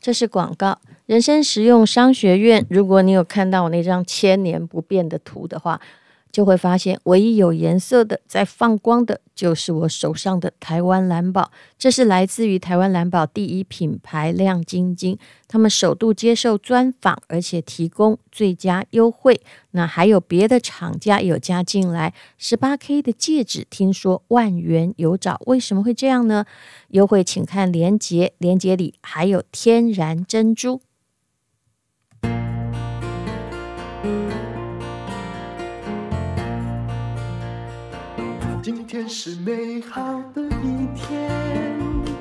这是广告。人生实用商学院，如果你有看到我那张千年不变的图的话。就会发现，唯一有颜色的、在放光的，就是我手上的台湾蓝宝。这是来自于台湾蓝宝第一品牌亮晶晶，他们首度接受专访，而且提供最佳优惠。那还有别的厂家有加进来，十八 K 的戒指，听说万元有找，为什么会这样呢？优惠请看链接，链接里还有天然珍珠。今天是美好的一天。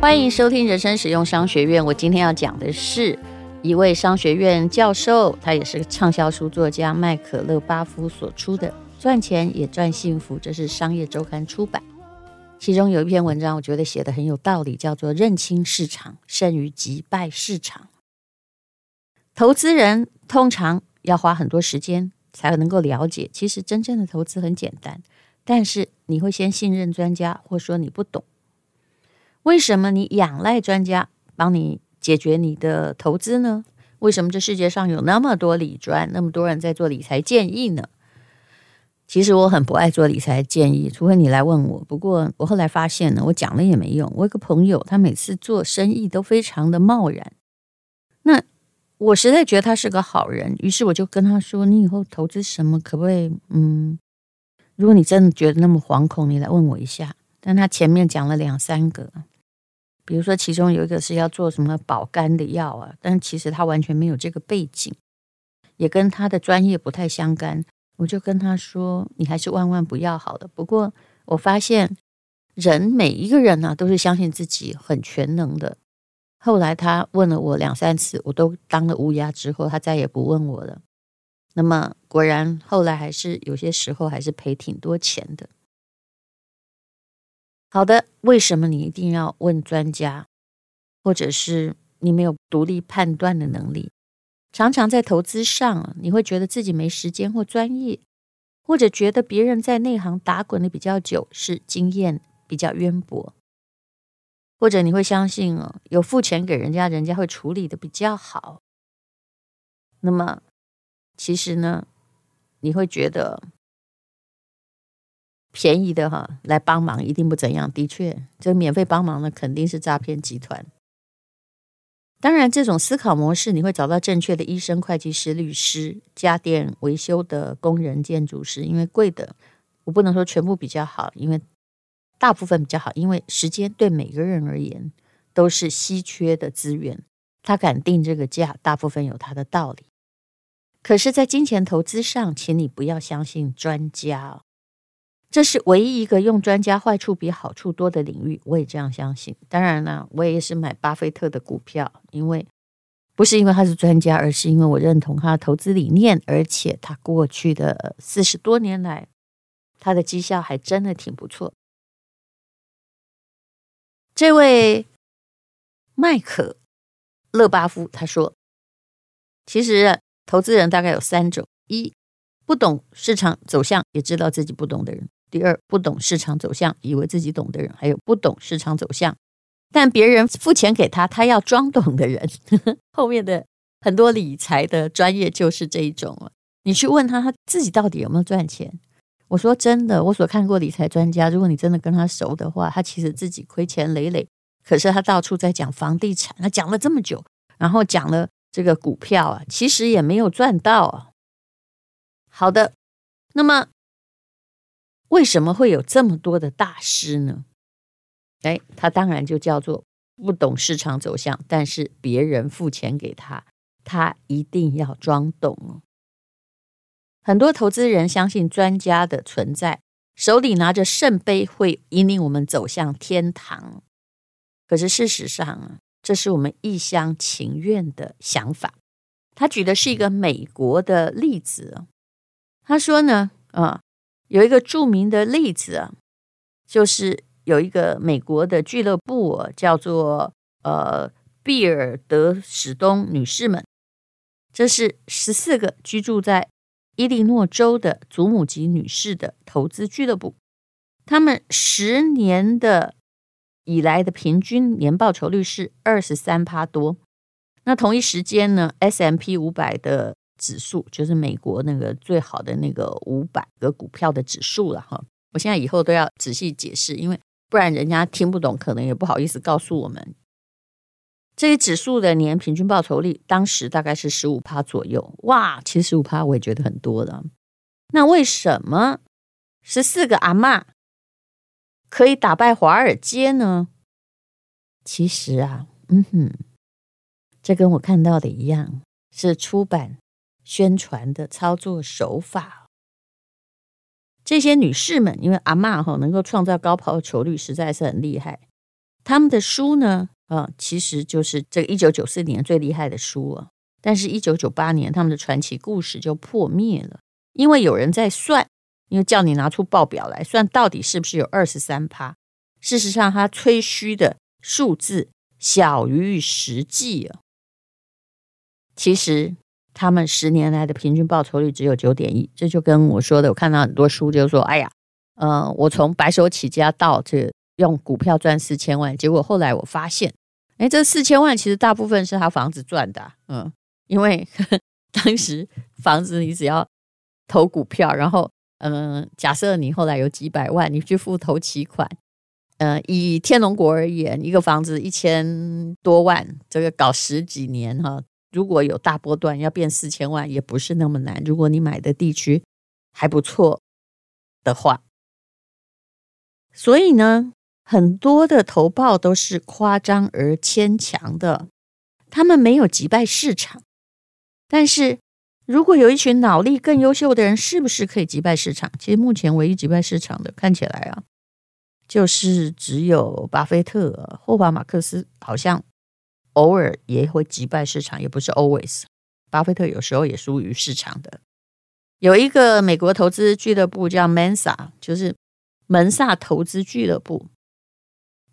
欢迎收听人生实用商学院。我今天要讲的是一位商学院教授，他也是畅销书作家麦可乐巴夫所出的《赚钱也赚幸福》，这是商业周刊出版。其中有一篇文章，我觉得写得很有道理，叫做“认清市场胜于击败市场”。投资人通常要花很多时间才能够了解，其实真正的投资很简单。但是你会先信任专家，或说你不懂。为什么你仰赖专家帮你解决你的投资呢？为什么这世界上有那么多理专，那么多人在做理财建议呢？其实我很不爱做理财建议，除非你来问我。不过我后来发现呢，我讲了也没用。我有个朋友，他每次做生意都非常的贸然。那我实在觉得他是个好人，于是我就跟他说：“你以后投资什么，可不可以？”嗯。如果你真的觉得那么惶恐，你来问我一下。但他前面讲了两三个，比如说其中有一个是要做什么保肝的药啊，但其实他完全没有这个背景，也跟他的专业不太相干。我就跟他说：“你还是万万不要好了。”不过我发现人每一个人呢、啊，都是相信自己很全能的。后来他问了我两三次，我都当了乌鸦之后，他再也不问我了。那么果然，后来还是有些时候还是赔挺多钱的。好的，为什么你一定要问专家，或者是你没有独立判断的能力？常常在投资上，你会觉得自己没时间或专业，或者觉得别人在内行打滚的比较久，是经验比较渊博，或者你会相信哦，有付钱给人家，人家会处理的比较好。那么。其实呢，你会觉得便宜的哈来帮忙一定不怎样。的确，这免费帮忙的肯定是诈骗集团。当然，这种思考模式你会找到正确的医生、会计师、律师、家电维修的工人、建筑师。因为贵的，我不能说全部比较好，因为大部分比较好。因为时间对每个人而言都是稀缺的资源，他敢定这个价，大部分有他的道理。可是，在金钱投资上，请你不要相信专家，这是唯一一个用专家坏处比好处多的领域。我也这样相信。当然了，我也是买巴菲特的股票，因为不是因为他是专家，而是因为我认同他的投资理念，而且他过去的四十多年来，他的绩效还真的挺不错。这位麦克勒巴夫他说：“其实。”投资人大概有三种：一，不懂市场走向也知道自己不懂的人；第二，不懂市场走向以为自己懂的人；还有不懂市场走向，但别人付钱给他，他要装懂的人。后面的很多理财的专业就是这一种了。你去问他，他自己到底有没有赚钱？我说真的，我所看过理财专家，如果你真的跟他熟的话，他其实自己亏钱累累，可是他到处在讲房地产，他讲了这么久，然后讲了。这个股票啊，其实也没有赚到啊。好的，那么为什么会有这么多的大师呢？哎，他当然就叫做不懂市场走向，但是别人付钱给他，他一定要装懂哦。很多投资人相信专家的存在，手里拿着圣杯会引领我们走向天堂。可是事实上啊。这是我们一厢情愿的想法。他举的是一个美国的例子。他说呢，啊，有一个著名的例子啊，就是有一个美国的俱乐部，叫做呃毕尔德史东女士们。这是十四个居住在伊利诺州的祖母级女士的投资俱乐部。他们十年的。以来的平均年报酬率是二十三趴多，那同一时间呢，S M P 五百的指数就是美国那个最好的那个五百个股票的指数了哈。我现在以后都要仔细解释，因为不然人家听不懂，可能也不好意思告诉我们。这些指数的年平均报酬率当时大概是十五趴左右，哇，其实十五趴我也觉得很多了。那为什么十四个阿嬷可以打败华尔街呢？其实啊，嗯哼，这跟我看到的一样，是出版宣传的操作手法。这些女士们，因为阿嬷哈能够创造高报酬率，实在是很厉害。他们的书呢，啊，其实就是这一九九四年最厉害的书啊。但是，一九九八年他们的传奇故事就破灭了，因为有人在算，因为叫你拿出报表来算，到底是不是有二十三趴。事实上，他吹嘘的数字小于实际啊。其实。他们十年来的平均报酬率只有九点一，这就跟我说的，我看到很多书就是说，哎呀，呃，我从白手起家到这用股票赚四千万，结果后来我发现，哎，这四千万其实大部分是他房子赚的，嗯，因为呵 呵当时房子你只要投股票，然后，嗯、假设你后来有几百万，你去付头期款，呃，以天龙国而言，一个房子一千多万，这个搞十几年哈。如果有大波段要变四千万，也不是那么难。如果你买的地区还不错的话，所以呢，很多的投报都是夸张而牵强的，他们没有击败市场。但是如果有一群脑力更优秀的人，是不是可以击败市场？其实目前唯一击败市场的，看起来啊，就是只有巴菲特、霍华马克斯，好像。偶尔也会击败市场，也不是 always。巴菲特有时候也输于市场的。有一个美国投资俱乐部叫 Mensa，就是门萨投资俱乐部。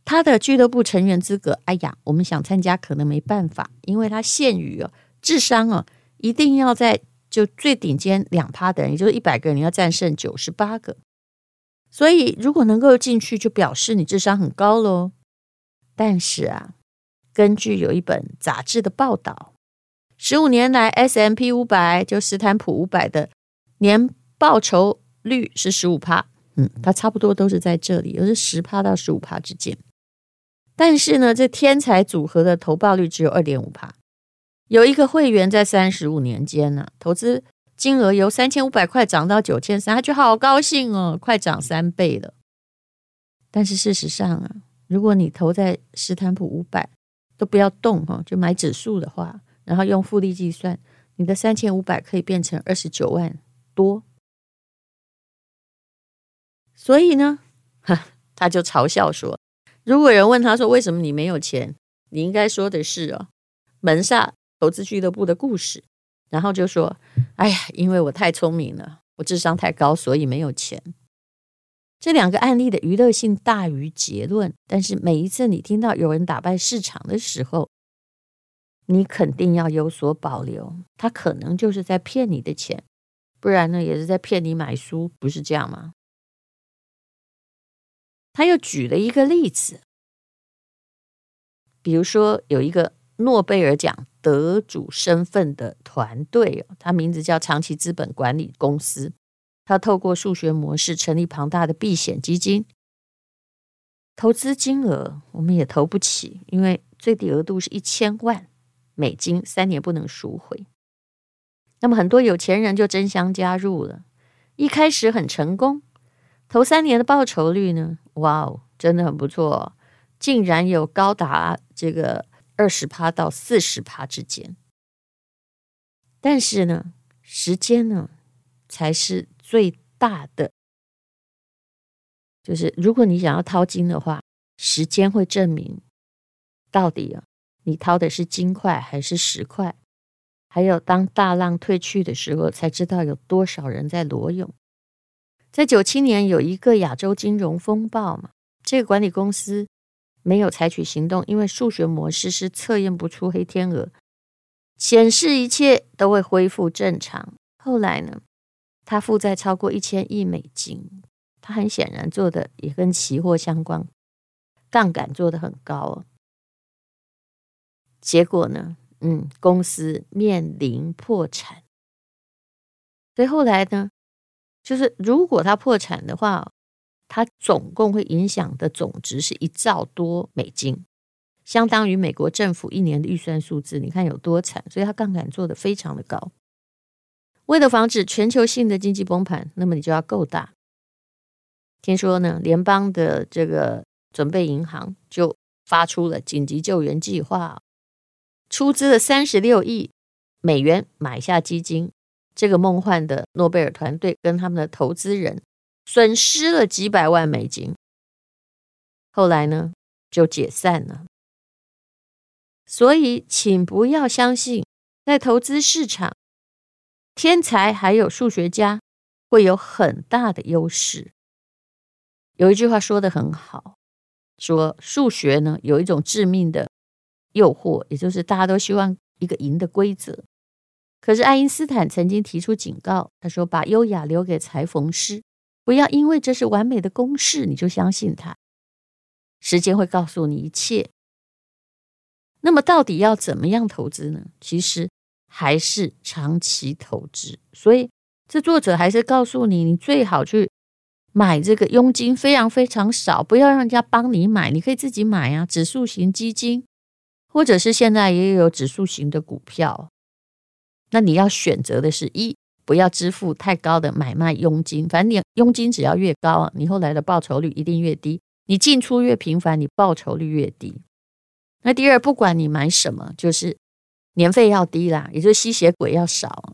他的俱乐部成员资格，哎呀，我们想参加可能没办法，因为他限于哦智商哦，一定要在就最顶尖两趴的人，也就是一百个人，你要战胜九十八个。所以如果能够进去，就表示你智商很高喽。但是啊。根据有一本杂志的报道，十五年来 S M P 五百就斯坦普五百的年报酬率是十五趴，嗯，它差不多都是在这里，有是十趴到十五趴之间。但是呢，这天才组合的投报率只有二点五趴。有一个会员在三十五年间呢，投资金额由三千五百块涨到九千三，他就好高兴哦，快涨三倍了。但是事实上啊，如果你投在斯坦普五百，都不要动哈，就买指数的话，然后用复利计算，你的三千五百可以变成二十九万多。所以呢，哈，他就嘲笑说，如果有人问他说为什么你没有钱，你应该说的是哦，门萨投资俱乐部的故事，然后就说，哎呀，因为我太聪明了，我智商太高，所以没有钱。这两个案例的娱乐性大于结论，但是每一次你听到有人打败市场的时候，你肯定要有所保留。他可能就是在骗你的钱，不然呢，也是在骗你买书，不是这样吗？他又举了一个例子，比如说有一个诺贝尔奖得主身份的团队哦，他名字叫长期资本管理公司。他透过数学模式成立庞大的避险基金，投资金额我们也投不起，因为最低额度是一千万美金，三年不能赎回。那么很多有钱人就争相加入了，一开始很成功，头三年的报酬率呢，哇哦，真的很不错，竟然有高达这个二十趴到四十趴之间。但是呢，时间呢，才是。最大的就是，如果你想要淘金的话，时间会证明到底啊，你掏的是金块还是石块。还有，当大浪退去的时候，才知道有多少人在裸泳。在九七年有一个亚洲金融风暴嘛，这个管理公司没有采取行动，因为数学模式是测验不出黑天鹅，显示一切都会恢复正常。后来呢？他负债超过一千亿美金，他很显然做的也跟期货相关，杠杆做的很高。哦结果呢，嗯，公司面临破产。所以后来呢，就是如果他破产的话，它总共会影响的总值是一兆多美金，相当于美国政府一年的预算数字。你看有多惨，所以它杠杆做得非常的高。为了防止全球性的经济崩盘，那么你就要够大。听说呢，联邦的这个准备银行就发出了紧急救援计划，出资了三十六亿美元买下基金。这个梦幻的诺贝尔团队跟他们的投资人损失了几百万美金，后来呢就解散了。所以，请不要相信在投资市场，天才还有数学家会有很大的优势。有一句话说的很好，说数学呢有一种致命的诱惑，也就是大家都希望一个赢的规则。可是爱因斯坦曾经提出警告，他说：“把优雅留给裁缝师，不要因为这是完美的公式，你就相信它。时间会告诉你一切。那么，到底要怎么样投资呢？其实还是长期投资。所以，这作者还是告诉你，你最好去买这个佣金非常非常少，不要让人家帮你买，你可以自己买啊，指数型基金，或者是现在也有指数型的股票。”那你要选择的是一，不要支付太高的买卖佣金，反正你佣金只要越高，你后来的报酬率一定越低。你进出越频繁，你报酬率越低。那第二，不管你买什么，就是年费要低啦，也就是吸血鬼要少。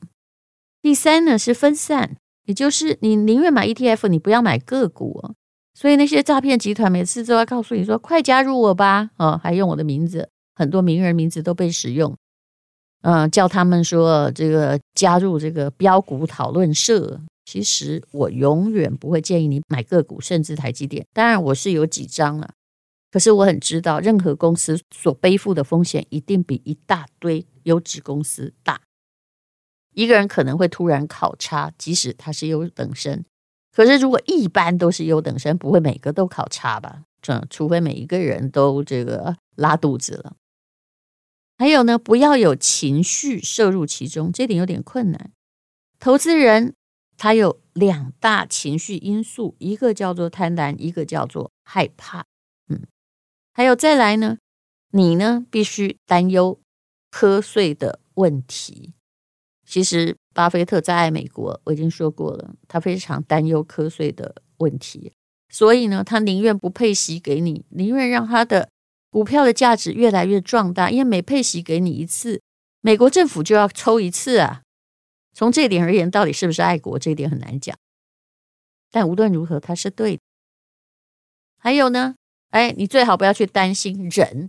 第三呢是分散，也就是你宁愿买 ETF，你不要买个股。所以那些诈骗集团每次都要告诉你说：“快加入我吧！”哦，还用我的名字，很多名人名字都被使用。嗯，叫他们说这个加入这个标股讨论社。其实我永远不会建议你买个股，甚至台积电。当然我是有几张了，可是我很知道，任何公司所背负的风险一定比一大堆优质公司大。一个人可能会突然考差，即使他是优等生，可是如果一般都是优等生，不会每个都考差吧？这除非每一个人都这个拉肚子了。还有呢，不要有情绪摄入其中，这点有点困难。投资人他有两大情绪因素，一个叫做贪婪，一个叫做害怕。嗯，还有再来呢，你呢必须担忧瞌睡的问题。其实巴菲特在爱美国，我已经说过了，他非常担忧瞌睡的问题，所以呢，他宁愿不配息给你，宁愿让他的。股票的价值越来越壮大，因为每配息给你一次，美国政府就要抽一次啊。从这点而言，到底是不是爱国，这一点很难讲。但无论如何，它是对的。还有呢，哎，你最好不要去担心人，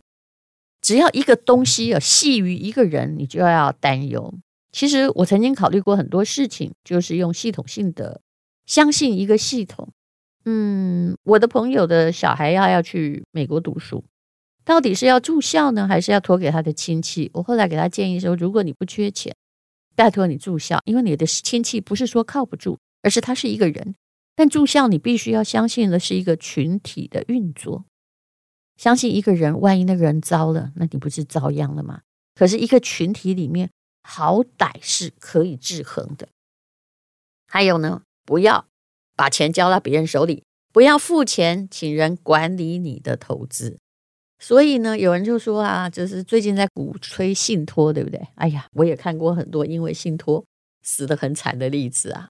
只要一个东西有系于一个人，你就要担忧。其实我曾经考虑过很多事情，就是用系统性的相信一个系统。嗯，我的朋友的小孩要要去美国读书。到底是要住校呢，还是要托给他的亲戚？我后来给他建议说，如果你不缺钱，拜托你住校，因为你的亲戚不是说靠不住，而是他是一个人。但住校你必须要相信的是一个群体的运作，相信一个人，万一那个人糟了，那你不是遭殃了吗？可是一个群体里面，好歹是可以制衡的。还有呢，不要把钱交到别人手里，不要付钱请人管理你的投资。所以呢，有人就说啊，就是最近在鼓吹信托，对不对？哎呀，我也看过很多因为信托死得很惨的例子啊。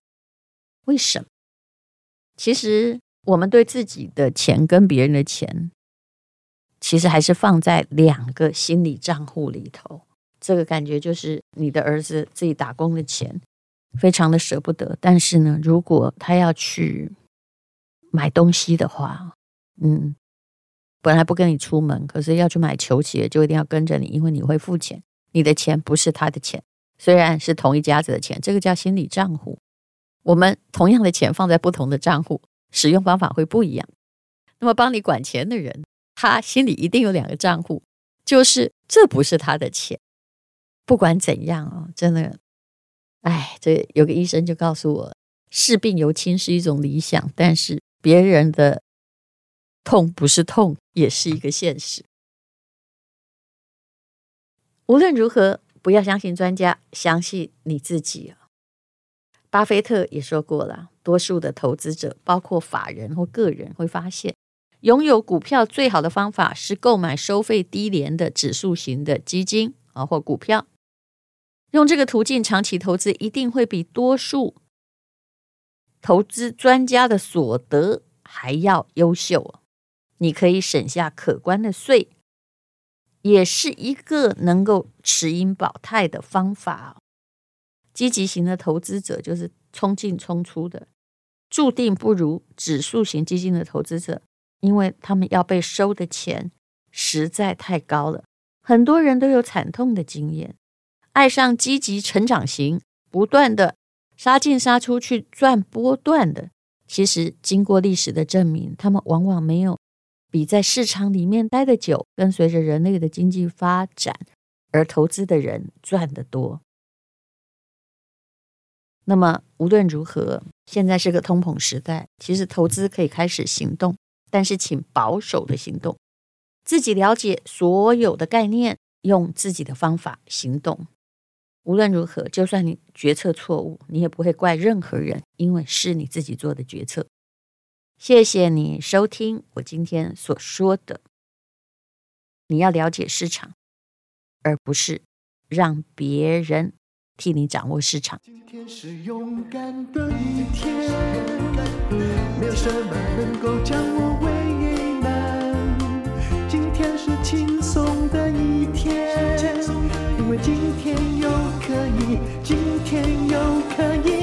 为什么？其实我们对自己的钱跟别人的钱，其实还是放在两个心理账户里头。这个感觉就是你的儿子自己打工的钱，非常的舍不得。但是呢，如果他要去买东西的话，嗯。本来不跟你出门，可是要去买球鞋，就一定要跟着你，因为你会付钱。你的钱不是他的钱，虽然是同一家子的钱，这个叫心理账户。我们同样的钱放在不同的账户，使用方法会不一样。那么帮你管钱的人，他心里一定有两个账户，就是这不是他的钱。不管怎样哦，真的，哎，这有个医生就告诉我，视病由亲是一种理想，但是别人的。痛不是痛，也是一个现实。无论如何，不要相信专家，相信你自己。巴菲特也说过了，多数的投资者，包括法人或个人，会发现，拥有股票最好的方法是购买收费低廉的指数型的基金啊或股票。用这个途径长期投资，一定会比多数投资专家的所得还要优秀。你可以省下可观的税。也是一个能够持盈保泰的方法。积极型的投资者就是冲进冲出的，注定不如指数型基金的投资者，因为他们要被收的钱实在太高了。很多人都有惨痛的经验，爱上积极成长型，不断的杀进杀出去赚波段的，其实经过历史的证明，他们往往没有。比在市场里面待得久，跟随着人类的经济发展而投资的人赚得多。那么无论如何，现在是个通膨时代，其实投资可以开始行动，但是请保守的行动，自己了解所有的概念，用自己的方法行动。无论如何，就算你决策错误，你也不会怪任何人，因为是你自己做的决策。谢谢你收听我今天所说的。你要了解市场，而不是让别人替你掌握市场。今天是勇敢的一天，没有什么能够将我为难。今天是轻松的一天，因为今天又可以，今天又可以。